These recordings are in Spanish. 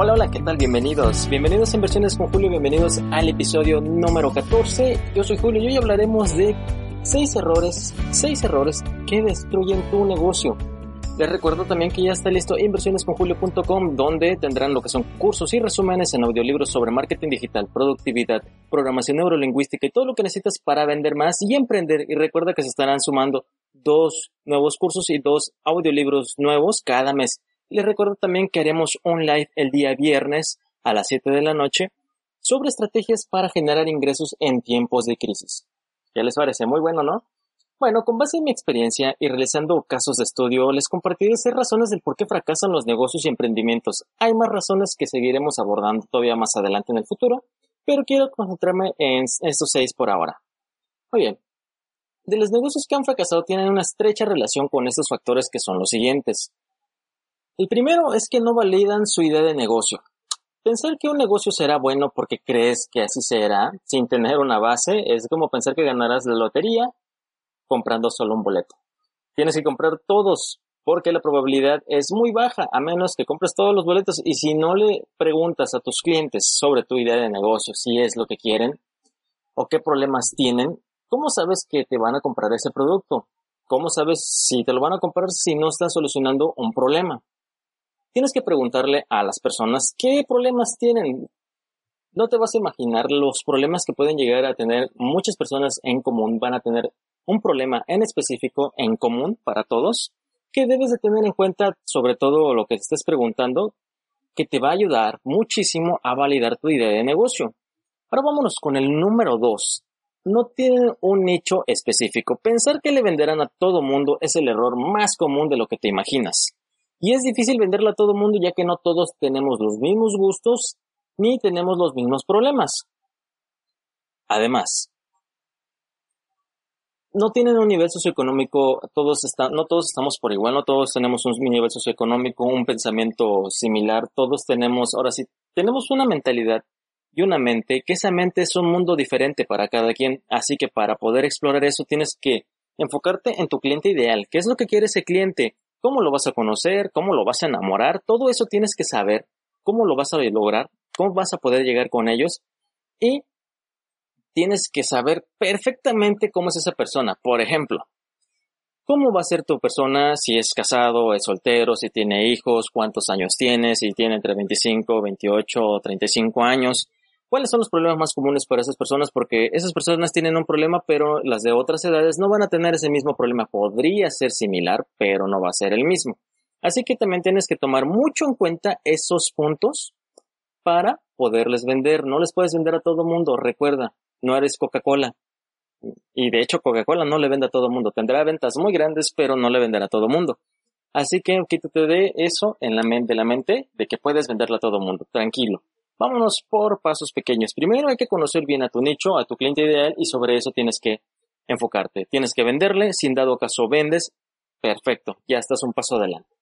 Hola, hola, ¿qué tal? Bienvenidos. Bienvenidos a Inversiones con Julio, bienvenidos al episodio número 14. Yo soy Julio y hoy hablaremos de 6 errores, 6 errores que destruyen tu negocio. Les recuerdo también que ya está listo inversionesconjulio.com donde tendrán lo que son cursos y resúmenes en audiolibros sobre marketing digital, productividad, programación neurolingüística y todo lo que necesitas para vender más y emprender. Y recuerda que se estarán sumando dos nuevos cursos y dos audiolibros nuevos cada mes. Les recuerdo también que haremos un live el día viernes a las 7 de la noche sobre estrategias para generar ingresos en tiempos de crisis. ¿Ya les parece? Muy bueno, ¿no? Bueno, con base en mi experiencia y realizando casos de estudio, les compartiré seis razones del por qué fracasan los negocios y emprendimientos. Hay más razones que seguiremos abordando todavía más adelante en el futuro, pero quiero concentrarme en estos seis por ahora. Muy bien. De los negocios que han fracasado tienen una estrecha relación con estos factores que son los siguientes. El primero es que no validan su idea de negocio. Pensar que un negocio será bueno porque crees que así será, sin tener una base, es como pensar que ganarás la lotería comprando solo un boleto. Tienes que comprar todos porque la probabilidad es muy baja a menos que compres todos los boletos y si no le preguntas a tus clientes sobre tu idea de negocio, si es lo que quieren o qué problemas tienen, ¿cómo sabes que te van a comprar ese producto? ¿Cómo sabes si te lo van a comprar si no estás solucionando un problema? Tienes que preguntarle a las personas qué problemas tienen. No te vas a imaginar los problemas que pueden llegar a tener muchas personas en común, van a tener un problema en específico en común para todos que debes de tener en cuenta sobre todo lo que estés preguntando que te va a ayudar muchísimo a validar tu idea de negocio. Ahora vámonos con el número dos. No tienen un nicho específico. Pensar que le venderán a todo mundo es el error más común de lo que te imaginas. Y es difícil venderlo a todo mundo ya que no todos tenemos los mismos gustos ni tenemos los mismos problemas. Además, no tienen un nivel socioeconómico, todos están, no todos estamos por igual, no todos tenemos un nivel socioeconómico, un pensamiento similar, todos tenemos, ahora sí, tenemos una mentalidad y una mente, que esa mente es un mundo diferente para cada quien, así que para poder explorar eso tienes que enfocarte en tu cliente ideal, qué es lo que quiere ese cliente, cómo lo vas a conocer, cómo lo vas a enamorar, todo eso tienes que saber, cómo lo vas a lograr, cómo vas a poder llegar con ellos y tienes que saber perfectamente cómo es esa persona. Por ejemplo, cómo va a ser tu persona si es casado, es soltero, si tiene hijos, cuántos años tiene, si tiene entre 25, 28 o 35 años. ¿Cuáles son los problemas más comunes para esas personas? Porque esas personas tienen un problema, pero las de otras edades no van a tener ese mismo problema. Podría ser similar, pero no va a ser el mismo. Así que también tienes que tomar mucho en cuenta esos puntos para poderles vender. No les puedes vender a todo mundo. Recuerda, no eres Coca-Cola. Y de hecho Coca-Cola no le vende a todo mundo. Tendrá ventas muy grandes, pero no le venderá a todo mundo. Así que quítate de eso en la mente, de la mente de que puedes venderla a todo mundo. Tranquilo. Vámonos por pasos pequeños. Primero hay que conocer bien a tu nicho, a tu cliente ideal y sobre eso tienes que enfocarte. Tienes que venderle, si en dado caso vendes, perfecto, ya estás un paso adelante.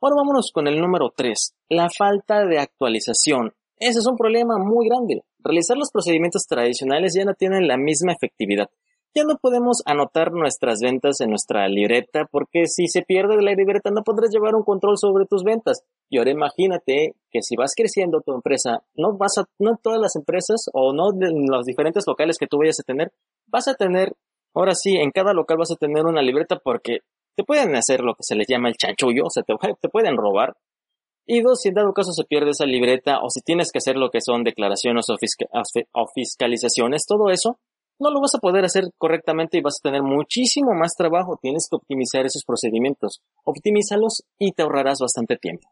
Ahora vámonos con el número 3, la falta de actualización. Ese es un problema muy grande. Realizar los procedimientos tradicionales ya no tienen la misma efectividad. Ya no podemos anotar nuestras ventas en nuestra libreta porque si se pierde la libreta no podrás llevar un control sobre tus ventas. Y ahora imagínate que si vas creciendo tu empresa, no vas a, no todas las empresas o no en los diferentes locales que tú vayas a tener, vas a tener, ahora sí, en cada local vas a tener una libreta porque te pueden hacer lo que se les llama el chanchullo, o sea, te, te pueden robar y dos, si en dado caso se pierde esa libreta o si tienes que hacer lo que son declaraciones o, fiscalizaciones, todo eso, no lo vas a poder hacer correctamente y vas a tener muchísimo más trabajo. Tienes que optimizar esos procedimientos. Optimízalos y te ahorrarás bastante tiempo.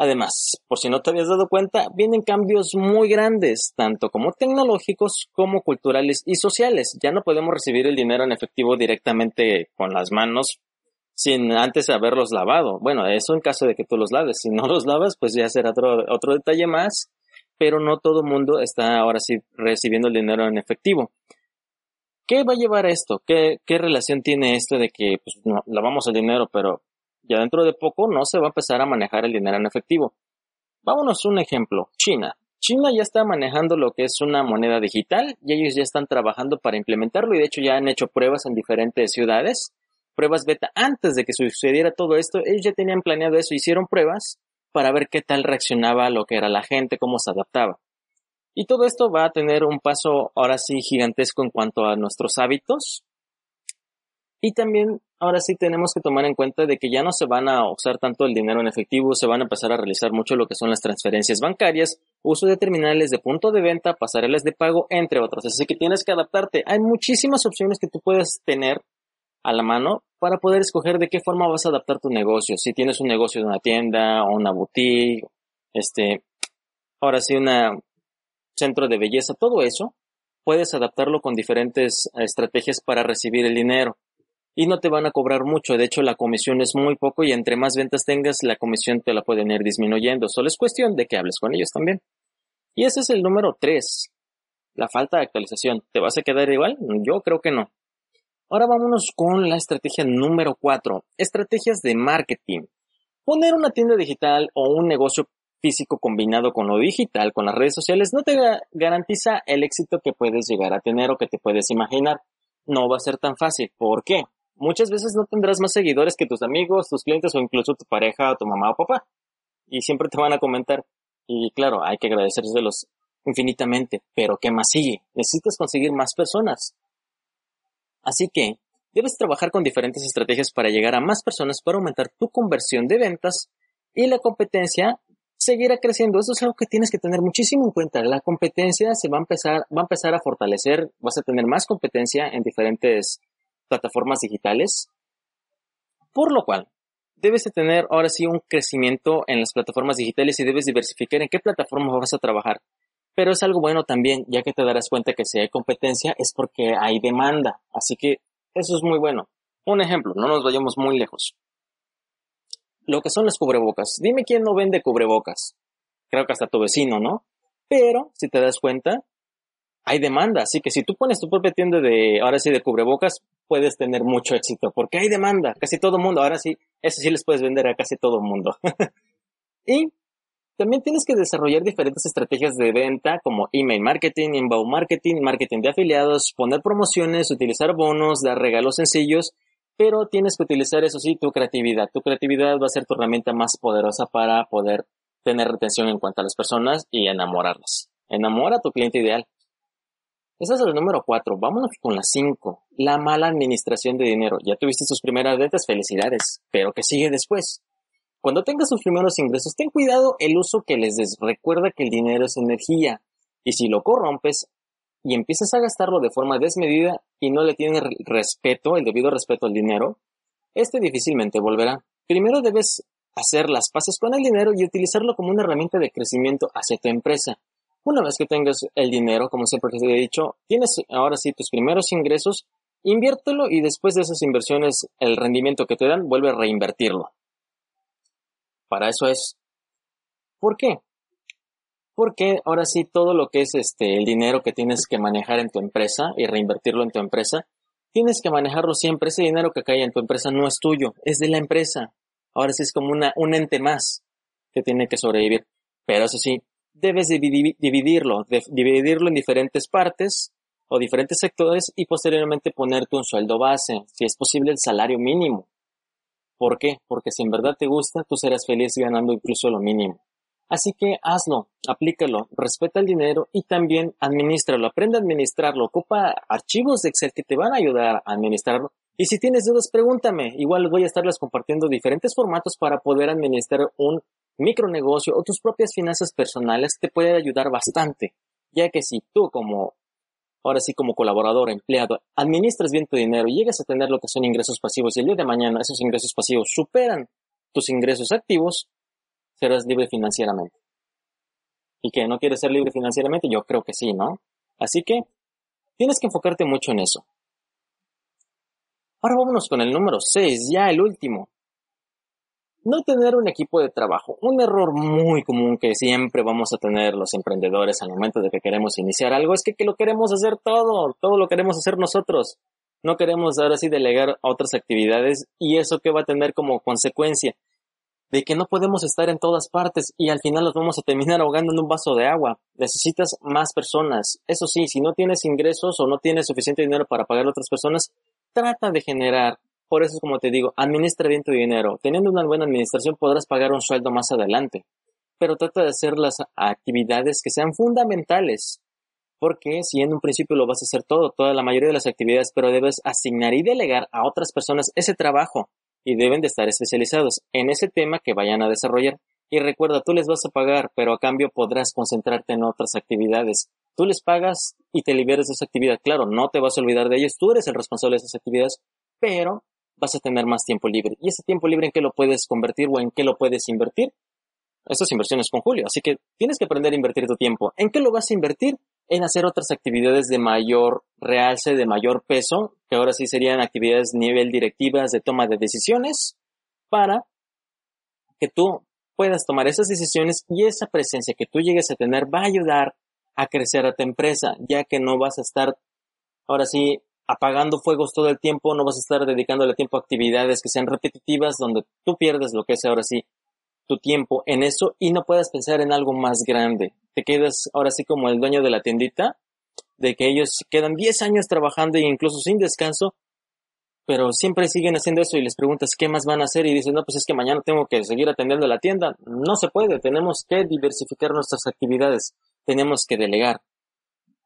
Además, por si no te habías dado cuenta, vienen cambios muy grandes, tanto como tecnológicos como culturales y sociales. Ya no podemos recibir el dinero en efectivo directamente con las manos sin antes haberlos lavado. Bueno, eso en caso de que tú los laves. Si no los lavas, pues ya será otro, otro detalle más, pero no todo el mundo está ahora sí recibiendo el dinero en efectivo. ¿Qué va a llevar esto? ¿Qué, relación tiene esto de que pues, lavamos el dinero, pero ya dentro de poco no se va a empezar a manejar el dinero en efectivo? Vámonos a un ejemplo. China. China ya está manejando lo que es una moneda digital y ellos ya están trabajando para implementarlo y de hecho ya han hecho pruebas en diferentes ciudades pruebas beta antes de que sucediera todo esto, ellos ya tenían planeado eso, hicieron pruebas para ver qué tal reaccionaba lo que era la gente, cómo se adaptaba. Y todo esto va a tener un paso ahora sí gigantesco en cuanto a nuestros hábitos. Y también ahora sí tenemos que tomar en cuenta de que ya no se van a usar tanto el dinero en efectivo, se van a empezar a realizar mucho lo que son las transferencias bancarias, uso de terminales de punto de venta, pasarelas de pago, entre otros. Así que tienes que adaptarte. Hay muchísimas opciones que tú puedes tener a la mano para poder escoger de qué forma vas a adaptar tu negocio. Si tienes un negocio de una tienda o una boutique, este, ahora sí, un centro de belleza, todo eso, puedes adaptarlo con diferentes estrategias para recibir el dinero y no te van a cobrar mucho. De hecho, la comisión es muy poco y entre más ventas tengas, la comisión te la pueden ir disminuyendo. Solo es cuestión de que hables con ellos también. Y ese es el número 3. La falta de actualización. ¿Te vas a quedar igual? Yo creo que no. Ahora vámonos con la estrategia número 4. Estrategias de marketing. Poner una tienda digital o un negocio físico combinado con lo digital, con las redes sociales, no te garantiza el éxito que puedes llegar a tener o que te puedes imaginar. No va a ser tan fácil. ¿Por qué? muchas veces no tendrás más seguidores que tus amigos, tus clientes o incluso tu pareja, o tu mamá o papá. Y siempre te van a comentar. Y claro, hay que agradecérselos infinitamente. Pero ¿qué más sigue? Necesitas conseguir más personas. Así que debes trabajar con diferentes estrategias para llegar a más personas para aumentar tu conversión de ventas y la competencia seguirá creciendo. Eso es algo que tienes que tener muchísimo en cuenta. La competencia se va a empezar, va a empezar a fortalecer, vas a tener más competencia en diferentes plataformas digitales, por lo cual debes de tener ahora sí un crecimiento en las plataformas digitales y debes diversificar en qué plataforma vas a trabajar. Pero es algo bueno también, ya que te darás cuenta que si hay competencia es porque hay demanda. Así que eso es muy bueno. Un ejemplo, no nos vayamos muy lejos. Lo que son las cubrebocas. Dime quién no vende cubrebocas. Creo que hasta tu vecino, ¿no? Pero, si te das cuenta, hay demanda. Así que si tú pones tu propia tienda de, ahora sí, de cubrebocas, puedes tener mucho éxito, porque hay demanda. Casi todo mundo, ahora sí, eso sí les puedes vender a casi todo mundo. y también tienes que desarrollar diferentes estrategias de venta como email marketing, inbound marketing, marketing de afiliados, poner promociones, utilizar bonos, dar regalos sencillos, pero tienes que utilizar eso sí tu creatividad. Tu creatividad va a ser tu herramienta más poderosa para poder tener retención en cuanto a las personas y enamorarlas. Enamora a tu cliente ideal. Ese es el número cuatro. Vámonos con la cinco. La mala administración de dinero. Ya tuviste tus primeras ventas, felicidades. Pero ¿qué sigue después? Cuando tengas tus primeros ingresos, ten cuidado el uso que les des. Recuerda que el dinero es energía. Y si lo corrompes y empiezas a gastarlo de forma desmedida y no le tienes respeto, el debido respeto al dinero, este difícilmente volverá. Primero debes hacer las paces con el dinero y utilizarlo como una herramienta de crecimiento hacia tu empresa. Una vez que tengas el dinero, como siempre te he dicho, tienes ahora sí tus primeros ingresos, inviértelo y después de esas inversiones, el rendimiento que te dan, vuelve a reinvertirlo. Para eso es. ¿Por qué? Porque ahora sí todo lo que es este el dinero que tienes que manejar en tu empresa y reinvertirlo en tu empresa, tienes que manejarlo siempre. Ese dinero que cae en tu empresa no es tuyo, es de la empresa. Ahora sí es como una, un ente más que tiene que sobrevivir. Pero eso sí, debes dividirlo, dividirlo en diferentes partes o diferentes sectores y posteriormente ponerte un sueldo base, si es posible el salario mínimo. ¿Por qué? Porque si en verdad te gusta, tú serás feliz ganando incluso lo mínimo. Así que hazlo, aplícalo, respeta el dinero y también administralo, aprende a administrarlo, ocupa archivos de Excel que te van a ayudar a administrarlo. Y si tienes dudas, pregúntame. Igual voy a estarles compartiendo diferentes formatos para poder administrar un micronegocio o tus propias finanzas personales te puede ayudar bastante, ya que si tú como, ahora sí como colaborador, empleado, administras bien tu dinero y llegas a tener lo que son ingresos pasivos y el día de mañana esos ingresos pasivos superan tus ingresos activos, serás libre financieramente. ¿Y que no quieres ser libre financieramente? Yo creo que sí, ¿no? Así que tienes que enfocarte mucho en eso. Ahora vámonos con el número 6, ya el último. No tener un equipo de trabajo. Un error muy común que siempre vamos a tener los emprendedores al momento de que queremos iniciar algo es que, lo queremos hacer todo, todo lo queremos hacer nosotros. No queremos ahora sí delegar a otras actividades y eso que va a tener como consecuencia de que no podemos estar en todas partes y al final nos vamos a terminar ahogando en un vaso de agua. Necesitas más personas. Eso sí, si no tienes ingresos o no tienes suficiente dinero para pagar a otras personas, trata de generar Por eso es como te digo, administra bien tu dinero. Teniendo una buena administración podrás pagar un sueldo más adelante. Pero trata de hacer las actividades que sean fundamentales. Porque si en un principio lo vas a hacer todo, toda la mayoría de las actividades, pero debes asignar y delegar a otras personas ese trabajo y deben de estar especializados en ese tema que vayan a desarrollar. Y recuerda, tú les vas a pagar, pero a cambio podrás concentrarte en otras actividades. Tú les pagas y te liberas de esa actividad. Claro, no te vas a olvidar de ellos, tú eres el responsable de esas actividades, pero vas a tener más tiempo libre. ¿Y ese tiempo libre en qué lo puedes convertir o en qué lo puedes invertir? Estas inversiones con Julio. Así que tienes que aprender a invertir tu tiempo. ¿En qué lo vas a invertir? En hacer otras actividades de mayor realce, de mayor peso, que ahora sí serían actividades nivel directivas de toma de decisiones, para que tú puedas tomar esas decisiones y esa presencia que tú llegues a tener va a ayudar a crecer a tu empresa, ya que no vas a estar ahora sí apagando fuegos todo el tiempo, no vas a estar dedicándole tiempo a actividades que sean repetitivas, donde tú pierdes lo que es ahora sí tu tiempo en eso y no puedas pensar en algo más grande. Te quedas ahora sí como el dueño de la tiendita, de que ellos quedan 10 años trabajando e incluso sin descanso pero siempre siguen haciendo eso y les preguntas qué más van a hacer y dicen, no, pues es que mañana tengo que seguir atendiendo la tienda. No se puede, tenemos que diversificar nuestras actividades, tenemos que delegar.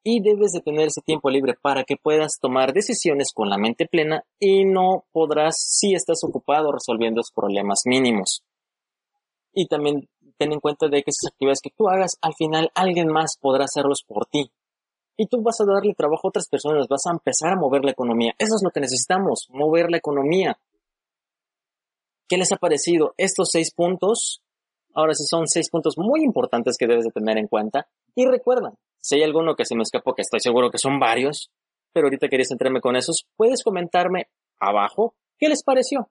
Y debes de tener ese tiempo libre para que puedas tomar decisiones con la mente plena y no podrás si estás ocupado resolviendo los problemas mínimos. Y también ten en cuenta de que esas actividades que tú hagas, al final alguien más podrá hacerlos por ti y tú vas a darle trabajo a otras personas, vas a empezar a mover la economía. Eso es lo que necesitamos, mover la economía. ¿Qué les ha parecido estos seis puntos? Ahora sí son seis puntos muy importantes que debes de tener en cuenta. Y recuerda, si hay alguno que se me escapó, que estoy seguro que son varios, pero ahorita quería centrarme con esos, puedes comentarme abajo qué les pareció.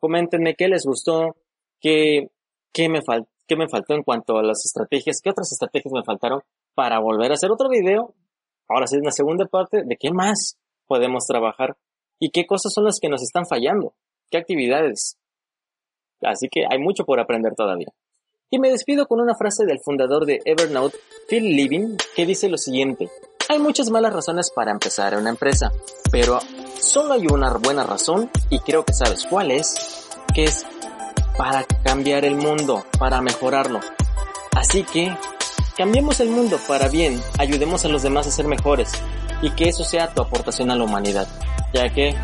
Coméntenme qué les gustó, qué, qué, me, qué me faltó en cuanto a las estrategias, qué otras estrategias me faltaron para volver a hacer otro video Ahora sí, en la segunda parte, ¿de qué más podemos trabajar? ¿Y qué cosas son las que nos están fallando? ¿Qué actividades? Así que hay mucho por aprender todavía. Y me despido con una frase del fundador de Evernote, Phil Living, que dice lo siguiente. Hay muchas malas razones para empezar una empresa, pero solo hay una buena razón, y creo que sabes cuál es, que es para cambiar el mundo, para mejorarlo. Así que Cambiemos el mundo para bien, ayudemos a los demás a ser mejores y que eso sea tu aportación a la humanidad, ya que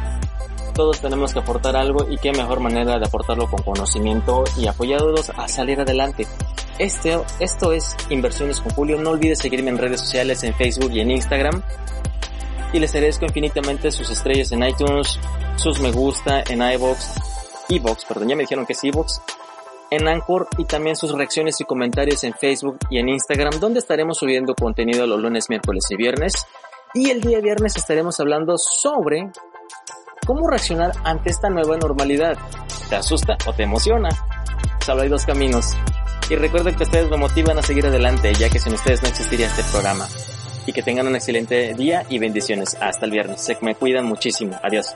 todos tenemos que aportar algo y qué mejor manera de aportarlo con conocimiento y apoyados a salir adelante. Este, esto es Inversiones con Julio. No olvides seguirme en redes sociales, en Facebook y en Instagram. Y les agradezco infinitamente sus estrellas en iTunes, sus me gusta en iBox, iBox, perdón, ya me dijeron que es iBox, en Anchor y también sus reacciones y comentarios en Facebook y en Instagram, donde estaremos subiendo contenido los lunes, miércoles y viernes. Y el día viernes estaremos hablando sobre cómo reaccionar ante esta nueva normalidad. ¿Te asusta o te emociona? Solo hay dos caminos. Y recuerden que ustedes me motivan a seguir adelante, ya que sin ustedes no existiría este programa. Y que tengan un excelente día y bendiciones. Hasta el viernes. Se me cuidan muchísimo. Adiós.